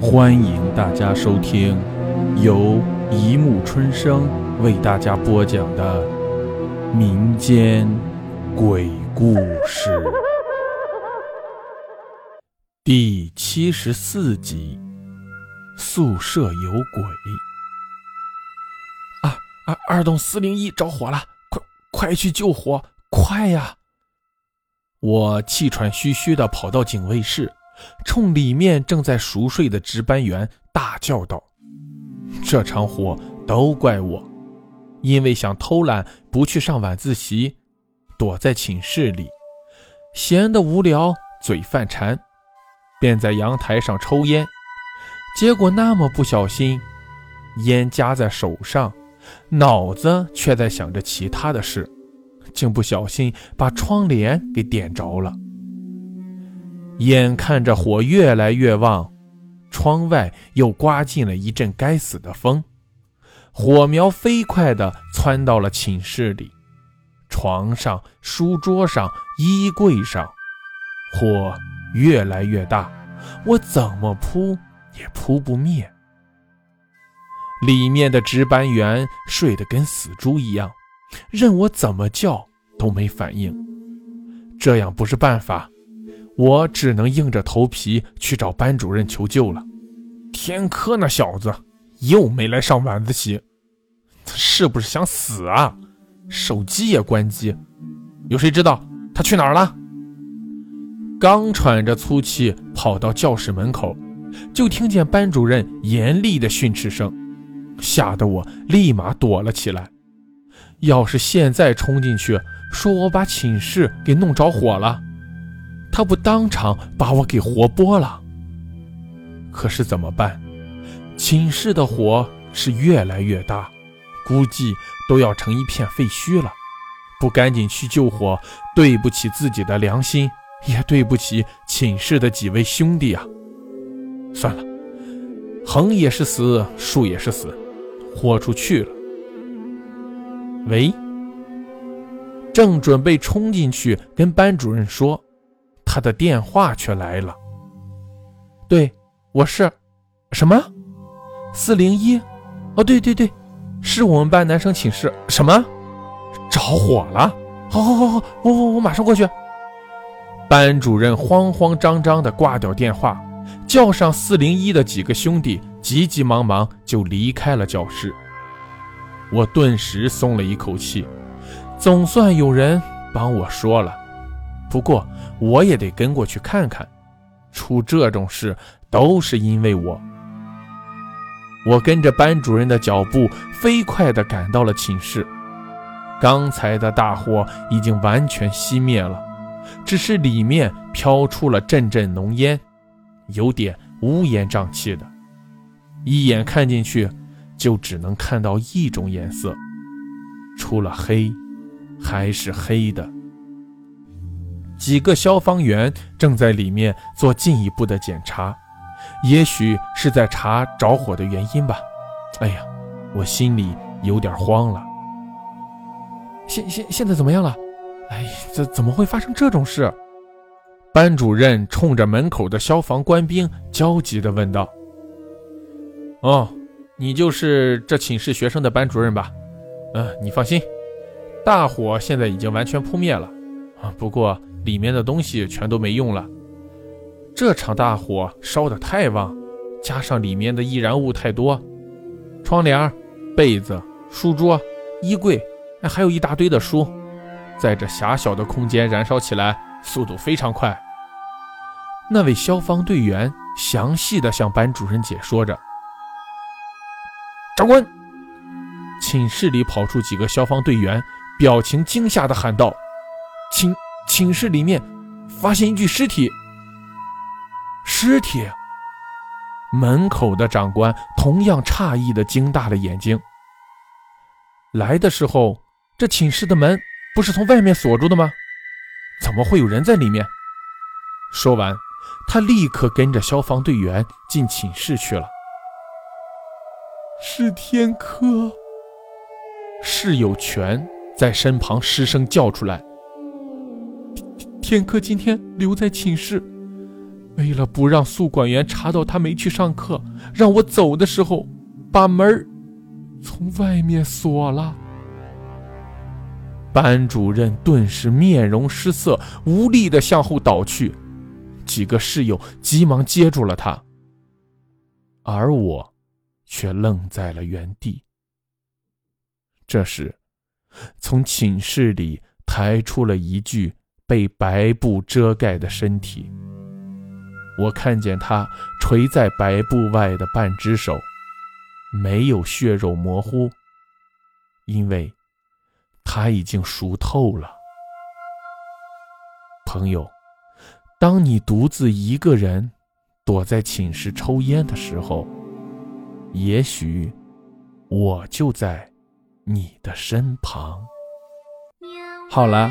欢迎大家收听由一木春生为大家播讲的民间鬼故事第七十四集：宿舍有鬼。啊啊！二栋四零一着火了，快快去救火，快呀！我气喘吁吁的跑到警卫室。冲里面正在熟睡的值班员大叫道：“这场火都怪我，因为想偷懒不去上晚自习，躲在寝室里，闲得无聊，嘴犯馋，便在阳台上抽烟。结果那么不小心，烟夹在手上，脑子却在想着其他的事，竟不小心把窗帘给点着了。”眼看着火越来越旺，窗外又刮进了一阵该死的风，火苗飞快地窜到了寝室里，床上、书桌上、衣柜上，火越来越大，我怎么扑也扑不灭。里面的值班员睡得跟死猪一样，任我怎么叫都没反应，这样不是办法。我只能硬着头皮去找班主任求救了。天科那小子又没来上晚自习，他是不是想死啊？手机也关机，有谁知道他去哪儿了？刚喘着粗气跑到教室门口，就听见班主任严厉的训斥声，吓得我立马躲了起来。要是现在冲进去，说我把寝室给弄着火了。他不当场把我给活剥了。可是怎么办？寝室的火是越来越大，估计都要成一片废墟了。不赶紧去救火，对不起自己的良心，也对不起寝室的几位兄弟啊！算了，横也是死，竖也是死，豁出去了。喂，正准备冲进去跟班主任说。他的电话却来了。对，我是，什么？四零一？哦，对对对，是我们班男生寝室。什么？着火了？好，好，好，好，我我我马上过去。班主任慌慌张张地挂掉电话，叫上四零一的几个兄弟，急急忙忙就离开了教室。我顿时松了一口气，总算有人帮我说了。不过。我也得跟过去看看，出这种事都是因为我。我跟着班主任的脚步，飞快地赶到了寝室。刚才的大火已经完全熄灭了，只是里面飘出了阵阵浓烟，有点乌烟瘴气的。一眼看进去，就只能看到一种颜色，除了黑，还是黑的。几个消防员正在里面做进一步的检查，也许是在查着火的原因吧。哎呀，我心里有点慌了。现现现在怎么样了？哎，怎怎么会发生这种事？班主任冲着门口的消防官兵焦急地问道：“哦，你就是这寝室学生的班主任吧？嗯，你放心，大火现在已经完全扑灭了。啊，不过……”里面的东西全都没用了，这场大火烧得太旺，加上里面的易燃物太多，窗帘、被子、书桌、衣柜，还有一大堆的书，在这狭小的空间燃烧起来，速度非常快。那位消防队员详细的向班主任解说着。长官，寝室里跑出几个消防队员，表情惊吓的喊道：“请。”寝室里面发现一具尸体，尸体。门口的长官同样诧异的睁大了眼睛。来的时候，这寝室的门不是从外面锁住的吗？怎么会有人在里面？说完，他立刻跟着消防队员进寝室去了。是天科。室友全在身旁失声叫出来。天科今天留在寝室，为了不让宿管员查到他没去上课，让我走的时候，把门从外面锁了。班主任顿时面容失色，无力的向后倒去，几个室友急忙接住了他，而我却愣在了原地。这时，从寝室里抬出了一具被白布遮盖的身体。我看见他垂在白布外的半只手，没有血肉模糊，因为他已经熟透了。朋友，当你独自一个人躲在寝室抽烟的时候，也许我就在。你的身旁。好了，